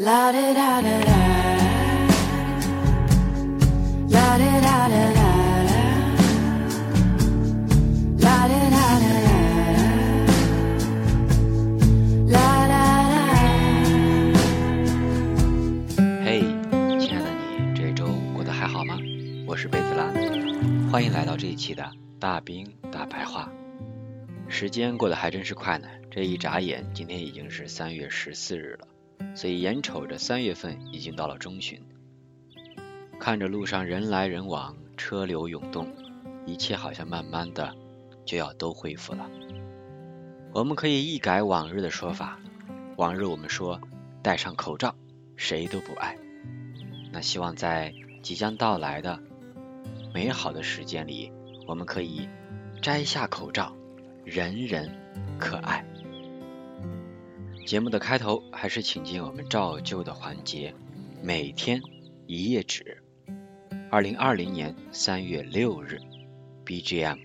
La da da da da. La da da da da. La da da da da. La da da. 嘿，亲爱的你，这周过得还好吗？我是贝子兰，欢迎来到这一期的大兵大白话。时间过得还真是快呢，这一眨眼，今天已经是三月十四日了，所以眼瞅着三月份已经到了中旬，看着路上人来人往，车流涌动，一切好像慢慢的就要都恢复了。我们可以一改往日的说法，往日我们说戴上口罩谁都不爱，那希望在即将到来的美好的时间里，我们可以摘下口罩。人人可爱。节目的开头还是请进我们照旧的环节，每天一页纸。二零二零年三月六日，BGM，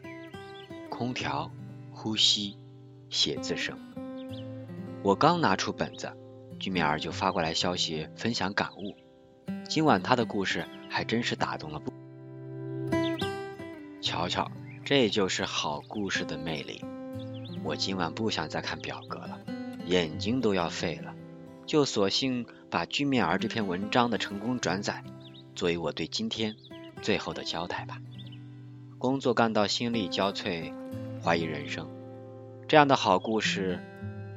空调，呼吸，写字声。我刚拿出本子，居面儿就发过来消息，分享感悟。今晚他的故事还真是打动了不？瞧瞧。这就是好故事的魅力。我今晚不想再看表格了，眼睛都要废了，就索性把居面儿这篇文章的成功转载，作为我对今天最后的交代吧。工作干到心力交瘁，怀疑人生，这样的好故事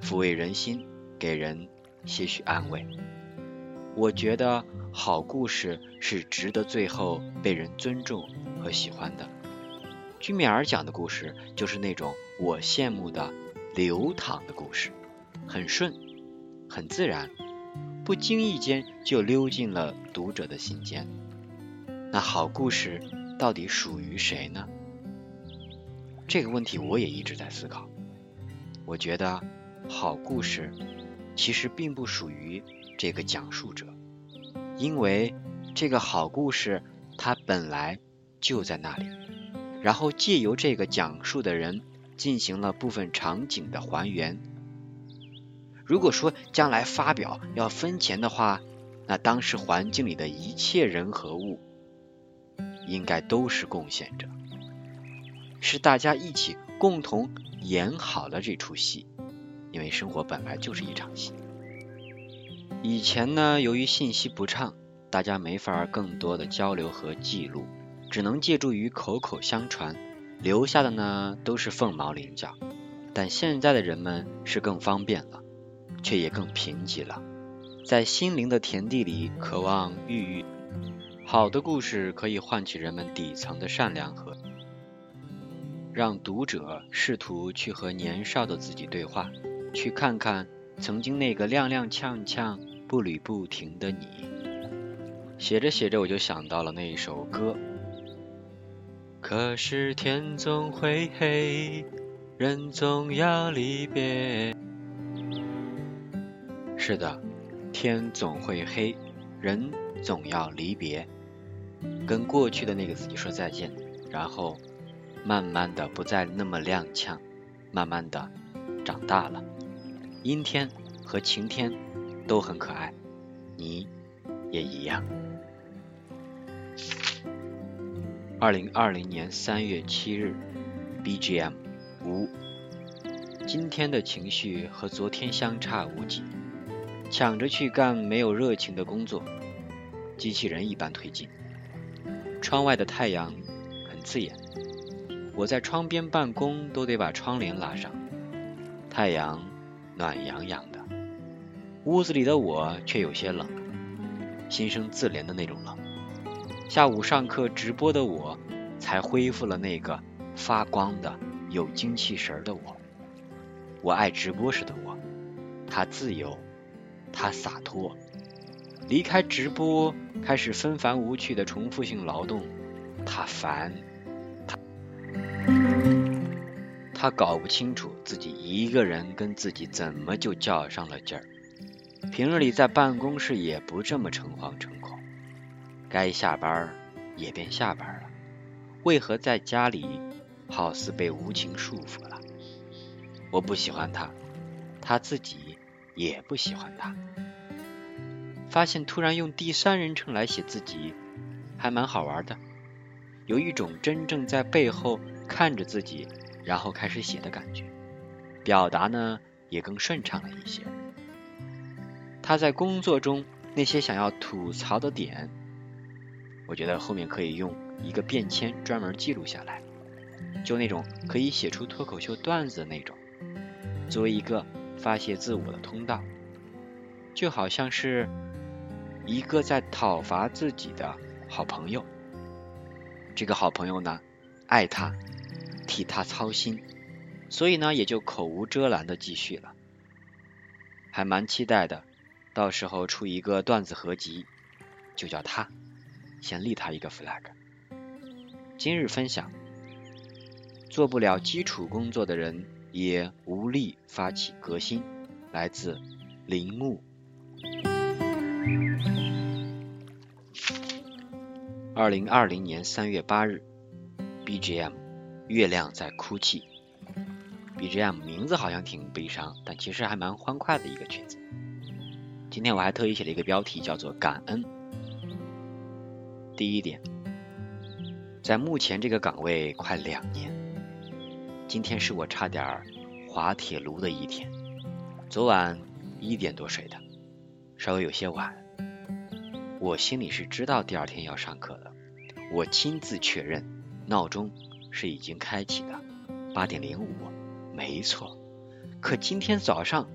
抚慰人心，给人些许安慰。我觉得好故事是值得最后被人尊重和喜欢的。居米尔讲的故事就是那种我羡慕的流淌的故事，很顺，很自然，不经意间就溜进了读者的心间。那好故事到底属于谁呢？这个问题我也一直在思考。我觉得好故事其实并不属于这个讲述者，因为这个好故事它本来就在那里。然后借由这个讲述的人进行了部分场景的还原。如果说将来发表要分钱的话，那当时环境里的一切人和物应该都是贡献者，是大家一起共同演好了这出戏。因为生活本来就是一场戏。以前呢，由于信息不畅，大家没法更多的交流和记录。只能借助于口口相传，留下的呢都是凤毛麟角。但现在的人们是更方便了，却也更贫瘠了，在心灵的田地里渴望孕育。好的故事可以唤起人们底层的善良和，让读者试图去和年少的自己对话，去看看曾经那个踉踉跄跄、步履不停的你。写着写着，我就想到了那一首歌。可是天总会黑，人总要离别。是的，天总会黑，人总要离别，跟过去的那个自己说再见，然后慢慢的不再那么踉跄，慢慢的长大了。阴天和晴天都很可爱，你也一样。二零二零年三月七日，BGM 五。今天的情绪和昨天相差无几，抢着去干没有热情的工作，机器人一般推进。窗外的太阳很刺眼，我在窗边办公都得把窗帘拉上。太阳暖洋洋的，屋子里的我却有些冷，心生自怜的那种冷。下午上课直播的我，才恢复了那个发光的、有精气神的我。我爱直播时的我，他自由，他洒脱。离开直播，开始纷繁无趣的重复性劳动，他烦，他他搞不清楚自己一个人跟自己怎么就较上了劲儿。平日里在办公室也不这么诚惶诚恐。该下班也便下班了，为何在家里好似被无情束缚了？我不喜欢他，他自己也不喜欢他。发现突然用第三人称来写自己，还蛮好玩的，有一种真正在背后看着自己，然后开始写的感觉，表达呢也更顺畅了一些。他在工作中那些想要吐槽的点，我觉得后面可以用一个便签专门记录下来，就那种可以写出脱口秀段子的那种，作为一个发泄自我的通道，就好像是。一个在讨伐自己的好朋友，这个好朋友呢，爱他，替他操心，所以呢，也就口无遮拦的继续了。还蛮期待的，到时候出一个段子合集，就叫他，先立他一个 flag。今日分享：做不了基础工作的人，也无力发起革新。来自铃木。二零二零年三月八日，BGM《月亮在哭泣》。BGM 名字好像挺悲伤，但其实还蛮欢快的一个曲子。今天我还特意写了一个标题，叫做“感恩”。第一点，在目前这个岗位快两年，今天是我差点滑铁卢的一天。昨晚一点多睡的，稍微有些晚。我心里是知道第二天要上课的，我亲自确认，闹钟是已经开启的，八点零五，没错。可今天早上，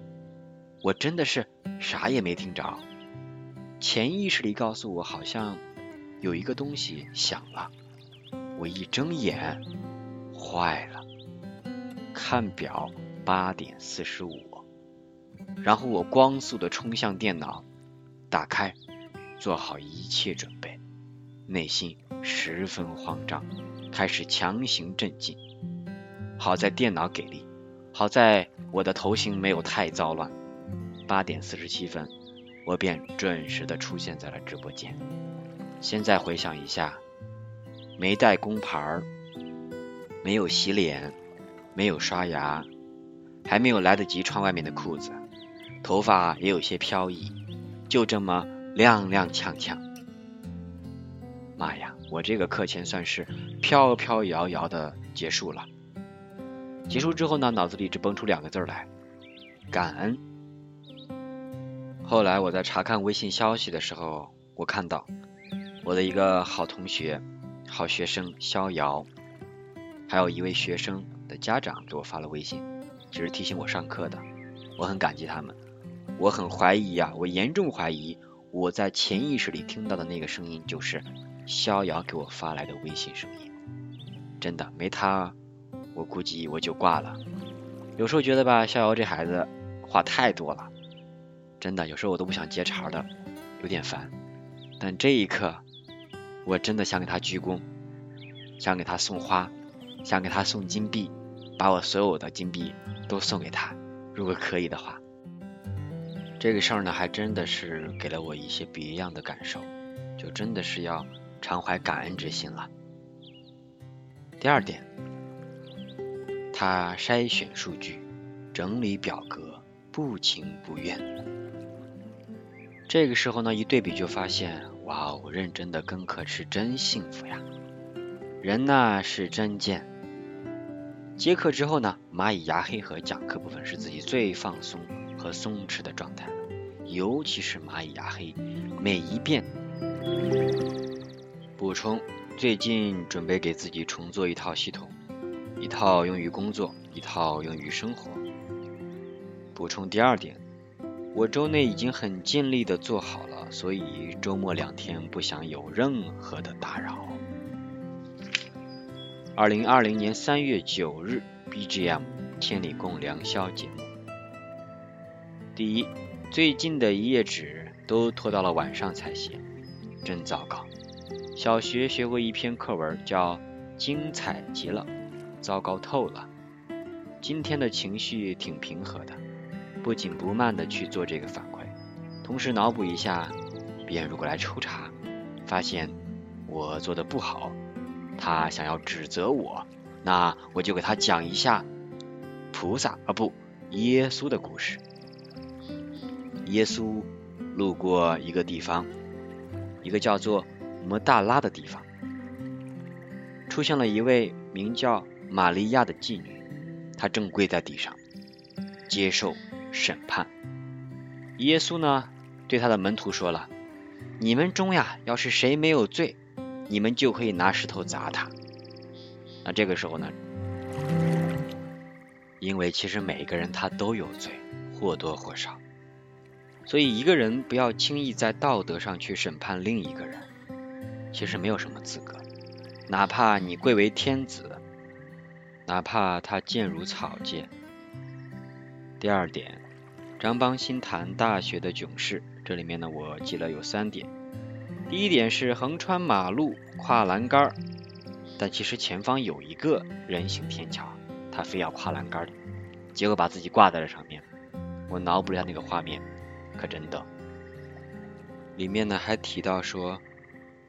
我真的是啥也没听着，潜意识里告诉我好像有一个东西响了，我一睁眼，坏了，看表八点四十五，然后我光速的冲向电脑，打开。做好一切准备，内心十分慌张，开始强行镇静。好在电脑给力，好在我的头型没有太糟乱。八点四十七分，我便准时的出现在了直播间。现在回想一下，没带工牌儿，没有洗脸，没有刷牙，还没有来得及穿外面的裤子，头发也有些飘逸，就这么。踉踉跄跄，妈呀！我这个课前算是飘飘摇摇的结束了。结束之后呢，脑子里只蹦出两个字来：感恩。后来我在查看微信消息的时候，我看到我的一个好同学、好学生逍遥，还有一位学生的家长给我发了微信，就是提醒我上课的。我很感激他们。我很怀疑呀，我严重怀疑。我在潜意识里听到的那个声音，就是逍遥给我发来的微信声音。真的，没他，我估计我就挂了。有时候觉得吧，逍遥这孩子话太多了，真的，有时候我都不想接茬的，有点烦。但这一刻，我真的想给他鞠躬，想给他送花，想给他送金币，把我所有的金币都送给他，如果可以的话。这个事儿呢，还真的是给了我一些别样的感受，就真的是要常怀感恩之心了。第二点，他筛选数据，整理表格，不情不愿。这个时候呢，一对比就发现，哇哦，认真的跟课是真幸福呀！人呢是真贱。接课之后呢，蚂蚁牙黑和讲课部分是自己最放松。和松弛的状态了，尤其是蚂蚁牙黑，每一遍补充。最近准备给自己重做一套系统，一套用于工作，一套用于生活。补充第二点，我周内已经很尽力的做好了，所以周末两天不想有任何的打扰。二零二零年三月九日，BGM 千里共良宵节目。第一，最近的一页纸都拖到了晚上才写，真糟糕。小学学过一篇课文，叫《精彩极了》，糟糕透了。今天的情绪挺平和的，不紧不慢的去做这个反馈，同时脑补一下，别人如果来抽查，发现我做的不好，他想要指责我，那我就给他讲一下菩萨啊不耶稣的故事。耶稣路过一个地方，一个叫做摩大拉的地方，出现了一位名叫玛利亚的妓女，她正跪在地上接受审判。耶稣呢，对他的门徒说了：“你们中呀，要是谁没有罪，你们就可以拿石头砸他。”那这个时候呢，因为其实每一个人他都有罪，或多或少，所以一个人不要轻易在道德上去审判另一个人，其实没有什么资格，哪怕你贵为天子，哪怕他贱如草芥。第二点。张邦新谈大学的囧事，这里面呢我记了有三点。第一点是横穿马路跨栏杆儿，但其实前方有一个人行天桥，他非要跨栏杆儿，结果把自己挂在了上面。我脑补了下那个画面，可真逗。里面呢还提到说，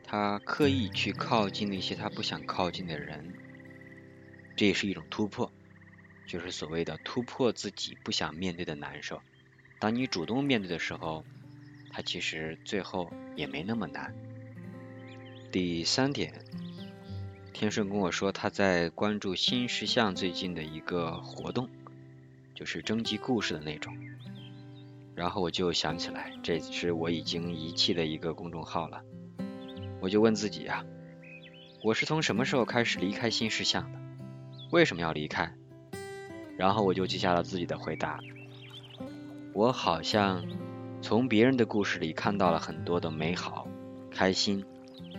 他刻意去靠近那些他不想靠近的人，这也是一种突破，就是所谓的突破自己不想面对的难受。当你主动面对的时候，它其实最后也没那么难。第三点，天顺跟我说他在关注新石像最近的一个活动，就是征集故事的那种。然后我就想起来，这是我已经遗弃的一个公众号了。我就问自己啊，我是从什么时候开始离开新石像的？为什么要离开？然后我就记下了自己的回答。我好像从别人的故事里看到了很多的美好、开心、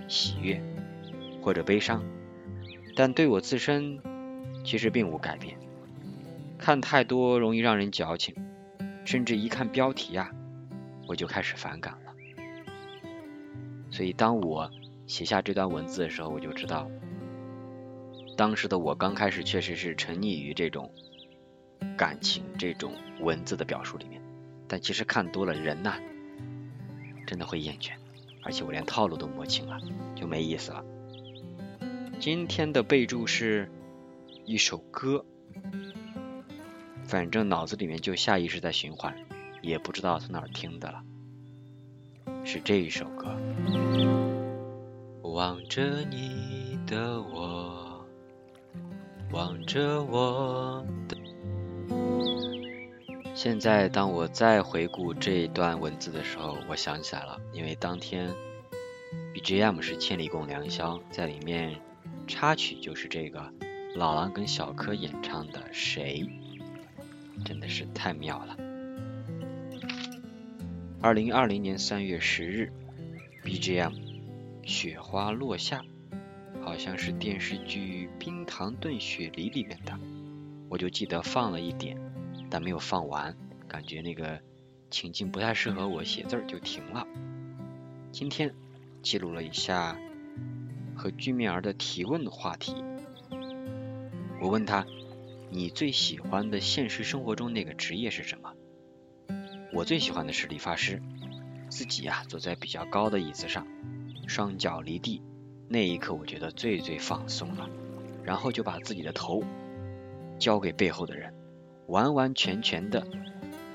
喜悦或者悲伤，但对我自身其实并无改变。看太多容易让人矫情，甚至一看标题啊，我就开始反感了。所以当我写下这段文字的时候，我就知道，当时的我刚开始确实是沉溺于这种感情、这种文字的表述里面。但其实看多了人呐，真的会厌倦，而且我连套路都摸清了，就没意思了。今天的备注是一首歌，反正脑子里面就下意识在循环，也不知道从哪儿听的了，是这一首歌。望着你的我，望着我的。现在，当我再回顾这一段文字的时候，我想起来了，因为当天 BGM 是《千里共良宵》，在里面插曲就是这个老狼跟小柯演唱的《谁》，真的是太妙了。二零二零年三月十日，BGM《雪花落下》，好像是电视剧《冰糖炖雪梨》里面的，我就记得放了一点。但没有放完，感觉那个情境不太适合我写字儿，就停了。今天记录了一下和居面儿的提问的话题，我问他：“你最喜欢的现实生活中那个职业是什么？”我最喜欢的是理发师，自己呀坐在比较高的椅子上，双脚离地，那一刻我觉得最最放松了，然后就把自己的头交给背后的人。完完全全的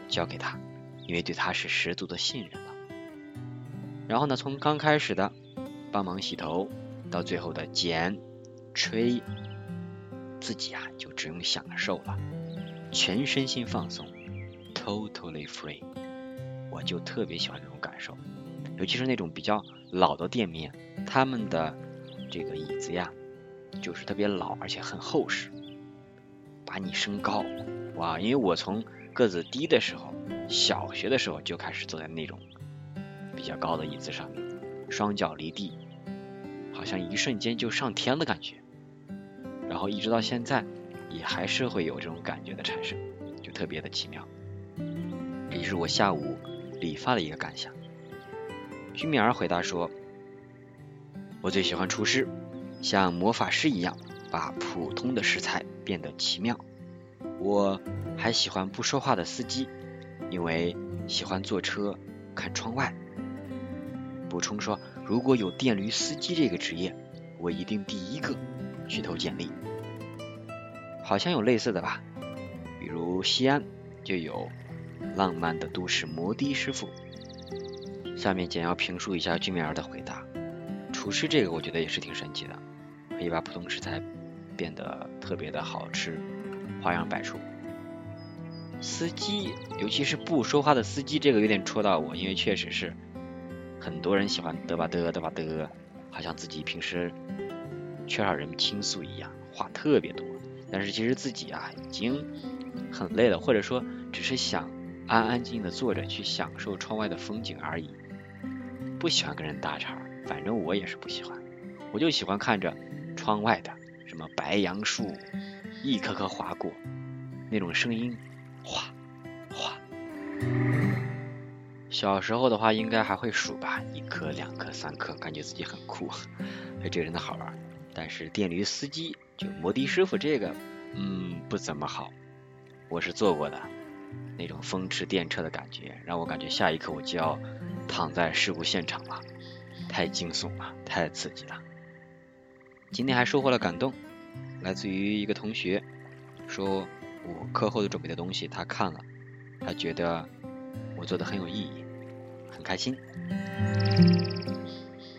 交给他，因为对他是十足的信任了。然后呢，从刚开始的帮忙洗头，到最后的剪、吹，自己啊就只用享受了，全身心放松，totally free。我就特别喜欢这种感受，尤其是那种比较老的店面，他们的这个椅子呀，就是特别老，而且很厚实，把你升高。哇，因为我从个子低的时候，小学的时候就开始坐在那种比较高的椅子上面，双脚离地，好像一瞬间就上天的感觉。然后一直到现在，也还是会有这种感觉的产生，就特别的奇妙。这就是我下午理发的一个感想。居米儿回答说：“我最喜欢厨师，像魔法师一样，把普通的食材变得奇妙。”我还喜欢不说话的司机，因为喜欢坐车看窗外。补充说，如果有电驴司机这个职业，我一定第一个去投简历。好像有类似的吧，比如西安就有浪漫的都市摩的师傅，下面简要评述一下居面儿的回答。厨师这个我觉得也是挺神奇的，可以把普通食材变得特别的好吃，花样百出。司机，尤其是不说话的司机，这个有点戳到我，因为确实是很多人喜欢嘚吧嘚嘚吧嘚，好像自己平时缺少人倾诉一样，话特别多。但是其实自己啊已经很累了，或者说只是想安安静静的坐着去享受窗外的风景而已，不喜欢跟人搭茬。反正我也是不喜欢，我就喜欢看着窗外的什么白杨树一棵棵划过，那种声音哗哗。小时候的话应该还会数吧，一颗、两颗、三颗，感觉自己很酷，这个真的好玩。但是电驴司机就摩的师傅这个，嗯，不怎么好。我是坐过的，那种风驰电掣的感觉，让我感觉下一刻我就要躺在事故现场了。太惊悚了，太刺激了。今天还收获了感动，来自于一个同学，说我课后的准备的东西他看了，他觉得我做的很有意义，很开心。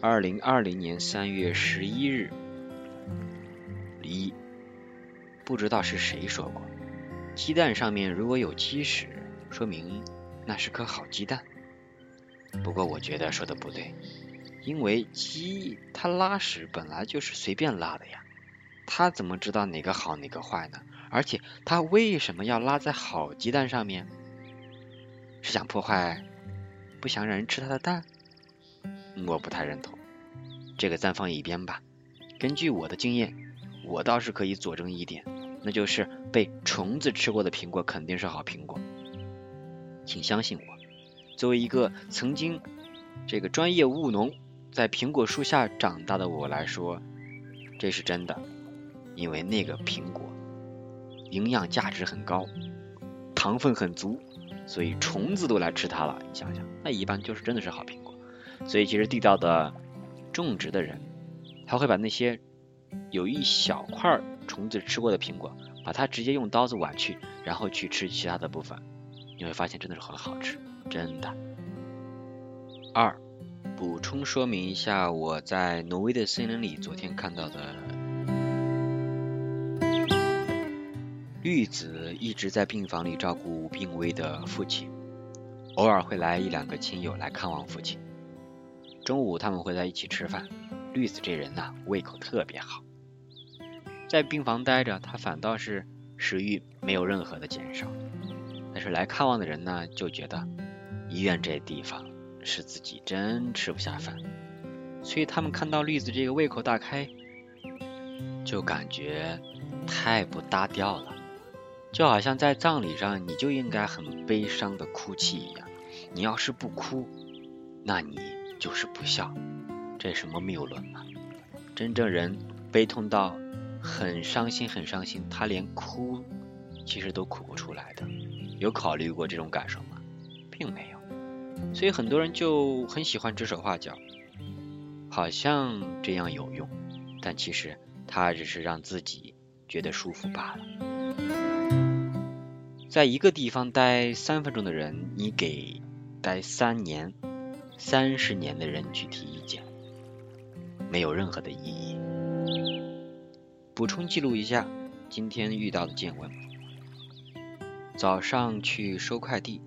二零二零年三月十一日，一，不知道是谁说过，鸡蛋上面如果有鸡屎，说明那是颗好鸡蛋。不过我觉得说的不对。因为鸡它拉屎本来就是随便拉的呀，它怎么知道哪个好哪个坏呢？而且它为什么要拉在好鸡蛋上面？是想破坏，不想让人吃它的蛋？我不太认同，这个暂放一边吧。根据我的经验，我倒是可以佐证一点，那就是被虫子吃过的苹果肯定是好苹果，请相信我。作为一个曾经这个专业务农。在苹果树下长大的我来说，这是真的，因为那个苹果营养价值很高，糖分很足，所以虫子都来吃它了。你想想，那一般就是真的是好苹果。所以其实地道的种植的人，他会把那些有一小块虫子吃过的苹果，把它直接用刀子剜去，然后去吃其他的部分，你会发现真的是很好吃，真的。二。补充说明一下，我在挪威的森林里昨天看到的绿子一直在病房里照顾病危的父亲，偶尔会来一两个亲友来看望父亲。中午他们会在一起吃饭。绿子这人呐，胃口特别好，在病房待着，他反倒是食欲没有任何的减少。但是来看望的人呢，就觉得医院这地方。是自己真吃不下饭，所以他们看到绿子这个胃口大开，就感觉太不搭调了，就好像在葬礼上你就应该很悲伤的哭泣一样，你要是不哭，那你就是不孝，这什么谬论啊？真正人悲痛到很伤心很伤心，他连哭其实都哭不出来的，有考虑过这种感受吗？并没有。所以很多人就很喜欢指手画脚，好像这样有用，但其实他只是让自己觉得舒服罢了。在一个地方待三分钟的人，你给待三年、三十年的人去提意见，没有任何的意义。补充记录一下今天遇到的见闻：早上去收快递。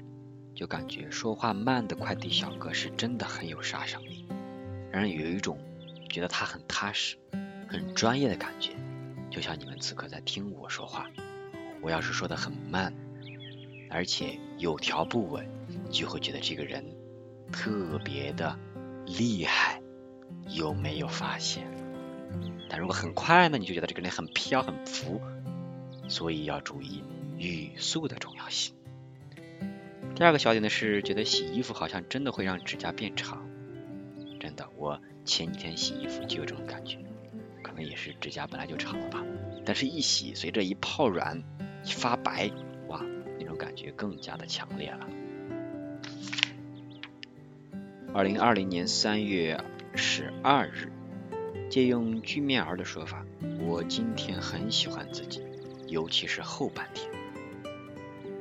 就感觉说话慢的快递小哥是真的很有杀伤力，让人有一种觉得他很踏实、很专业的感觉。就像你们此刻在听我说话，我要是说的很慢，而且有条不紊，就会觉得这个人特别的厉害。有没有发现？但如果很快呢，你就觉得这个人很飘、很浮。所以要注意语速的重要性。第二个小点呢是觉得洗衣服好像真的会让指甲变长，真的，我前几天洗衣服就有这种感觉，可能也是指甲本来就长了吧，但是一洗，随着一泡软，一发白，哇，那种感觉更加的强烈了。二零二零年三月十二日，借用居面儿的说法，我今天很喜欢自己，尤其是后半天。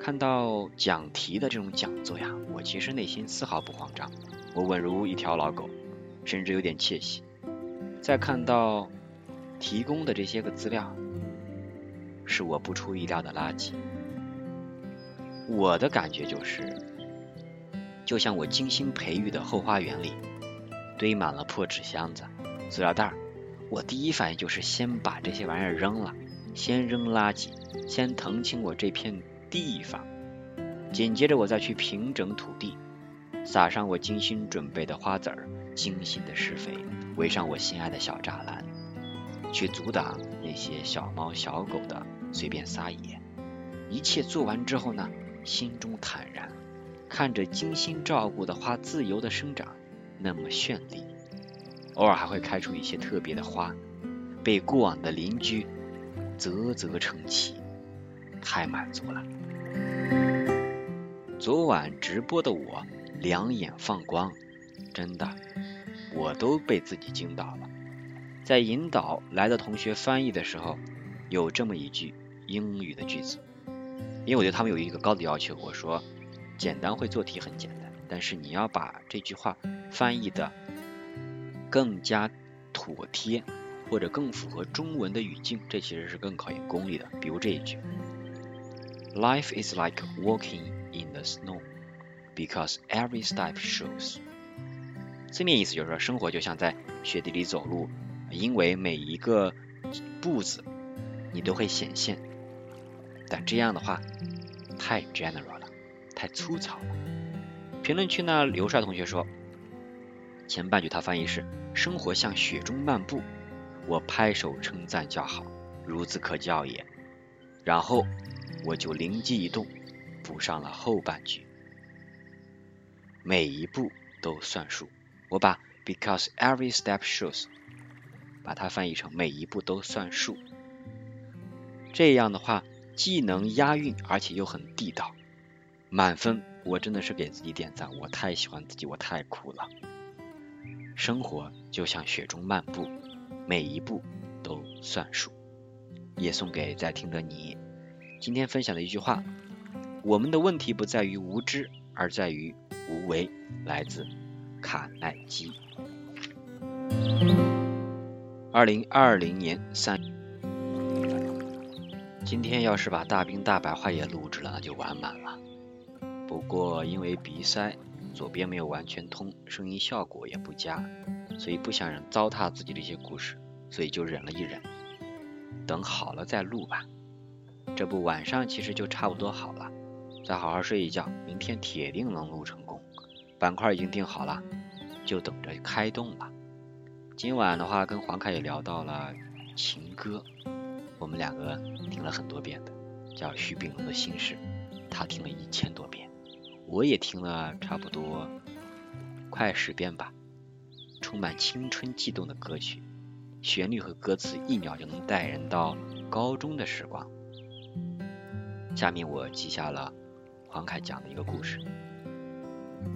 看到讲题的这种讲座呀，我其实内心丝毫不慌张，我稳如一条老狗，甚至有点窃喜。再看到提供的这些个资料，是我不出意料的垃圾。我的感觉就是，就像我精心培育的后花园里，堆满了破纸箱子、塑料袋儿。我第一反应就是先把这些玩意儿扔了，先扔垃圾，先腾清我这片地方。紧接着我再去平整土地，撒上我精心准备的花籽儿，精心的施肥，围上我心爱的小栅栏，去阻挡那些小猫小狗的随便撒野。一切做完之后呢？心中坦然，看着精心照顾的花自由的生长，那么绚丽。偶尔还会开出一些特别的花，被过往的邻居啧啧称奇，太满足了。昨晚直播的我两眼放光，真的，我都被自己惊到了。在引导来的同学翻译的时候，有这么一句英语的句子。因为我对他们有一个高的要求，我说简单会做题很简单，但是你要把这句话翻译的更加妥帖，或者更符合中文的语境，这其实是更考验功力的。比如这一句：Life is like walking in the snow because every step shows。字面意思就是说，生活就像在雪地里走路，因为每一个步子你都会显现。但这样的话太 general 了，太粗糙了。评论区呢，刘帅同学说，前半句他翻译是“生活像雪中漫步”，我拍手称赞叫好，孺子可教也。然后我就灵机一动，补上了后半句，每一步都算数。我把 because every step shows 把它翻译成每一步都算数。这样的话。既能押韵，而且又很地道，满分！我真的是给自己点赞，我太喜欢自己，我太酷了。生活就像雪中漫步，每一步都算数。也送给在听的你。今天分享的一句话：我们的问题不在于无知，而在于无为。来自卡耐基。二零二零年三。今天要是把大兵大白话也录制了，那就完满了。不过因为鼻塞，左边没有完全通，声音效果也不佳，所以不想人糟蹋自己的一些故事，所以就忍了一忍，等好了再录吧。这不晚上其实就差不多好了，再好好睡一觉，明天铁定能录成功。板块已经定好了，就等着开动了。今晚的话跟黄凯也聊到了情歌。我们两个听了很多遍的，叫徐秉龙的心事，他听了一千多遍，我也听了差不多快十遍吧。充满青春悸动的歌曲，旋律和歌词一秒就能带人到高中的时光。下面我记下了黄凯讲的一个故事。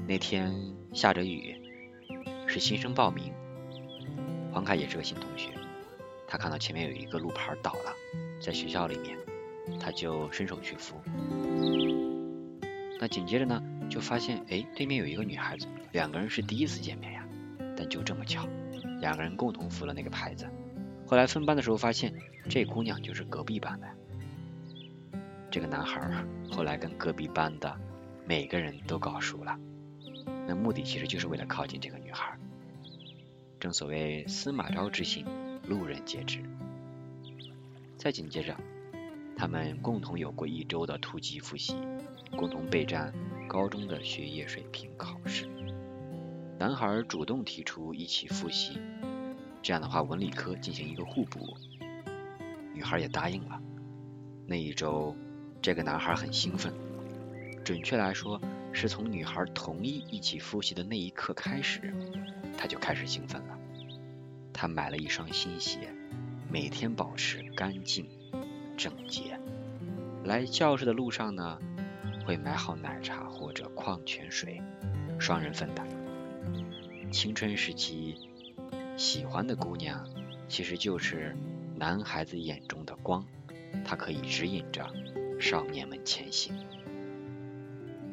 那天下着雨，是新生报名，黄凯也是个新同学。他看到前面有一个路牌倒了，在学校里面，他就伸手去扶。那紧接着呢，就发现哎，对面有一个女孩子，两个人是第一次见面呀。但就这么巧，两个人共同扶了那个牌子。后来分班的时候发现，这姑娘就是隔壁班的。这个男孩后来跟隔壁班的每个人都搞熟了，那目的其实就是为了靠近这个女孩。正所谓司马昭之心。路人皆知。再紧接着，他们共同有过一周的突击复习，共同备战高中的学业水平考试。男孩主动提出一起复习，这样的话文理科进行一个互补。女孩也答应了。那一周，这个男孩很兴奋，准确来说，是从女孩同意一起复习的那一刻开始，他就开始兴奋了。他买了一双新鞋，每天保持干净整洁。来教室的路上呢，会买好奶茶或者矿泉水，双人份的。青春时期喜欢的姑娘，其实就是男孩子眼中的光，它可以指引着少年们前行。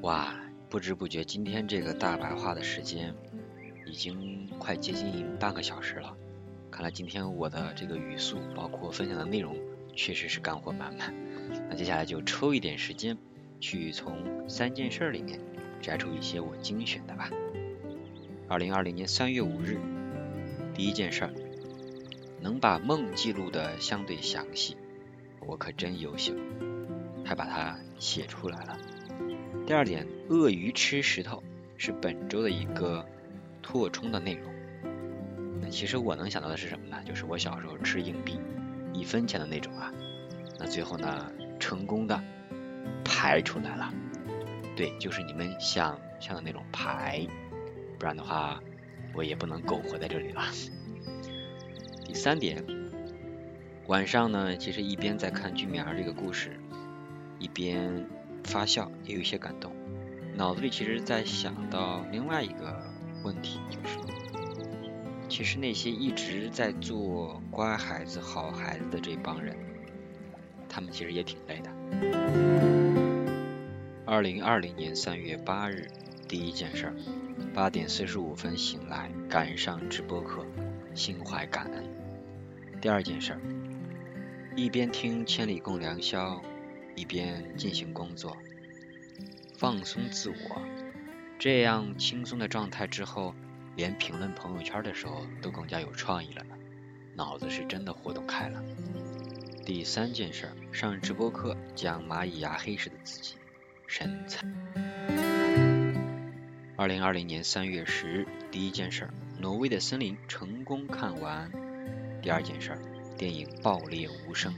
哇，不知不觉今天这个大白话的时间已经快接近半个小时了。看来今天我的这个语速，包括分享的内容，确实是干货满满。那接下来就抽一点时间，去从三件事里面摘出一些我精选的吧。二零二零年三月五日，第一件事儿，能把梦记录的相对详细，我可真优秀，还把它写出来了。第二点，鳄鱼吃石头是本周的一个拓充的内容。那其实我能想到的是什么呢？就是我小时候吃硬币，一分钱的那种啊。那最后呢，成功的排出来了。对，就是你们想象的那种排。不然的话，我也不能苟活在这里了。第三点，晚上呢，其实一边在看居民儿这个故事，一边发笑，也有些感动。脑子里其实在想到另外一个问题，就是其实那些一直在做乖孩子、好孩子的这帮人，他们其实也挺累的。二零二零年三月八日，第一件事儿。八点四十五分醒来，赶上直播课，心怀感恩。第二件事儿，一边听《千里共良宵》，一边进行工作，放松自我。这样轻松的状态之后，连评论朋友圈的时候都更加有创意了呢。脑子是真的活动开了。第三件事，上直播课讲蚂蚁牙黑时的自己，神采。二零二零年三月十日，第一件事，挪威的森林成功看完。第二件事，电影爆裂无声，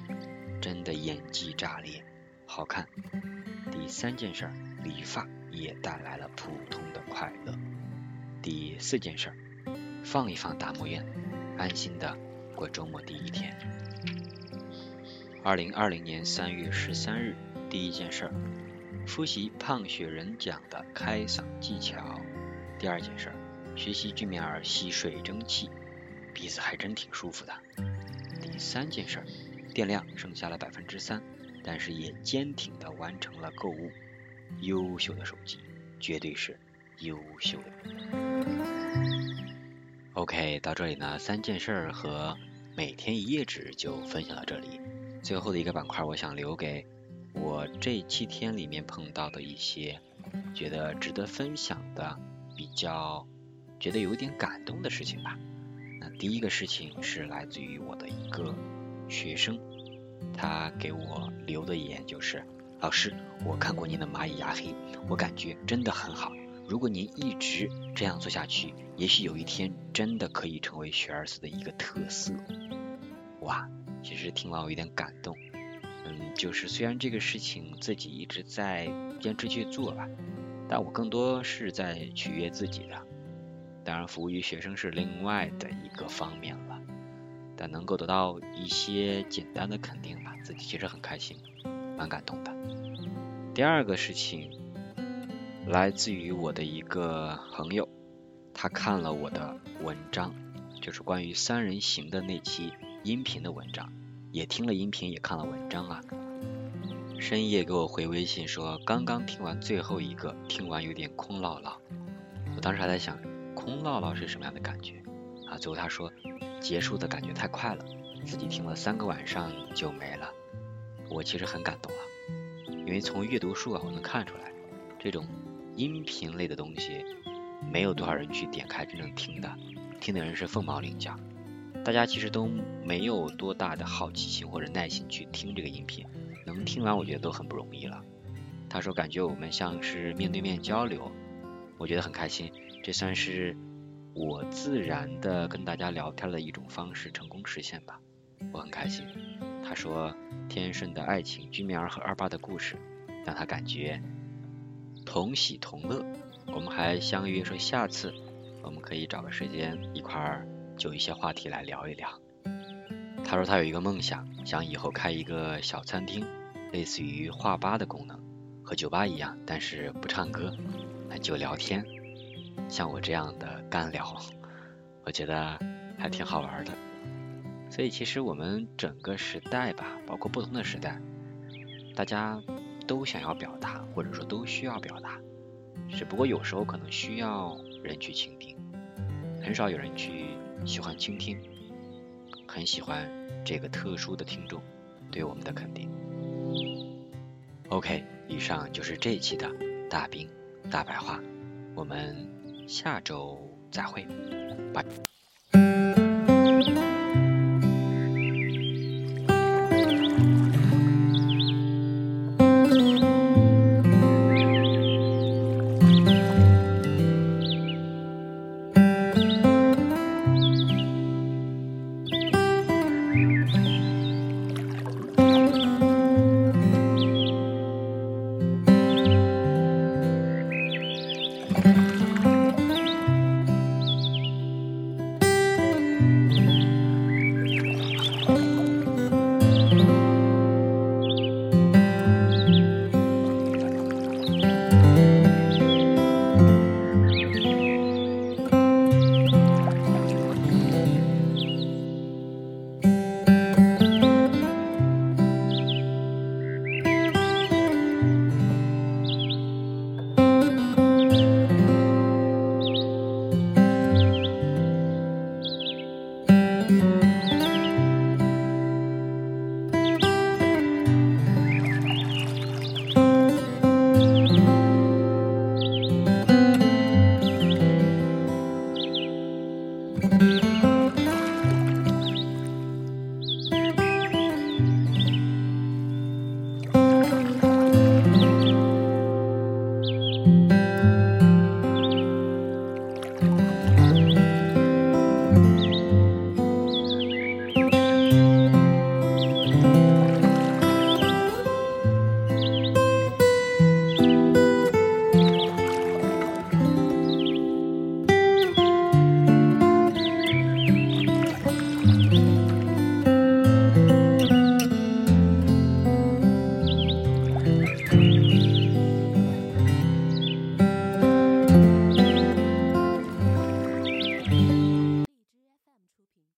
真的演技炸裂，好看。第三件事儿，理发也带来了普通的快乐。第四件事儿，放一放大幕院，安心的过周末第一天。二零二零年三月十三日，第一件事儿。复习胖雪人讲的开嗓技巧。第二件事儿，学习居民儿吸水蒸气，鼻子还真挺舒服的。第三件事儿，电量剩下了百分之三，但是也坚挺的完成了购物。优秀的手机，绝对是优秀的。OK，到这里呢，三件事儿和每天一页纸就分享到这里。最后的一个板块，我想留给。我这七天里面碰到的一些觉得值得分享的，比较觉得有点感动的事情吧。那第一个事情是来自于我的一个学生，他给我留的言就是：老师，我看过您的蚂蚁牙黑，我感觉真的很好。如果您一直这样做下去，也许有一天真的可以成为学而思的一个特色。哇，其实听完我有点感动。嗯，就是虽然这个事情自己一直在坚持去做吧，但我更多是在取悦自己的。当然，服务于学生是另外的一个方面了。但能够得到一些简单的肯定吧，自己其实很开心，蛮感动的。第二个事情来自于我的一个朋友，他看了我的文章，就是关于三人行的那期音频的文章。也听了音频，也看了文章啊。深夜给我回微信说，刚刚听完最后一个，听完有点空落落。我当时还在想，空落落是什么样的感觉啊？最后他说，结束的感觉太快了，自己听了三个晚上就没了。我其实很感动了，因为从阅读书啊，我能看出来，这种音频类的东西，没有多少人去点开真正听的，听的人是凤毛麟角。大家其实都没有多大的好奇心或者耐心去听这个音频，能听完我觉得都很不容易了。他说感觉我们像是面对面交流，我觉得很开心，这算是我自然的跟大家聊天的一种方式成功实现吧，我很开心。他说天顺的爱情、居民儿和二爸的故事让他感觉同喜同乐。我们还相约说下次我们可以找个时间一块儿。就一些话题来聊一聊。他说他有一个梦想，想以后开一个小餐厅，类似于画吧的功能，和酒吧一样，但是不唱歌，那就聊天，像我这样的干聊，我觉得还挺好玩的。所以其实我们整个时代吧，包括不同的时代，大家都想要表达，或者说都需要表达，只不过有时候可能需要人去倾听。很少有人去喜欢倾听，很喜欢这个特殊的听众对我们的肯定。OK，以上就是这一期的大兵大白话，我们下周再会，拜。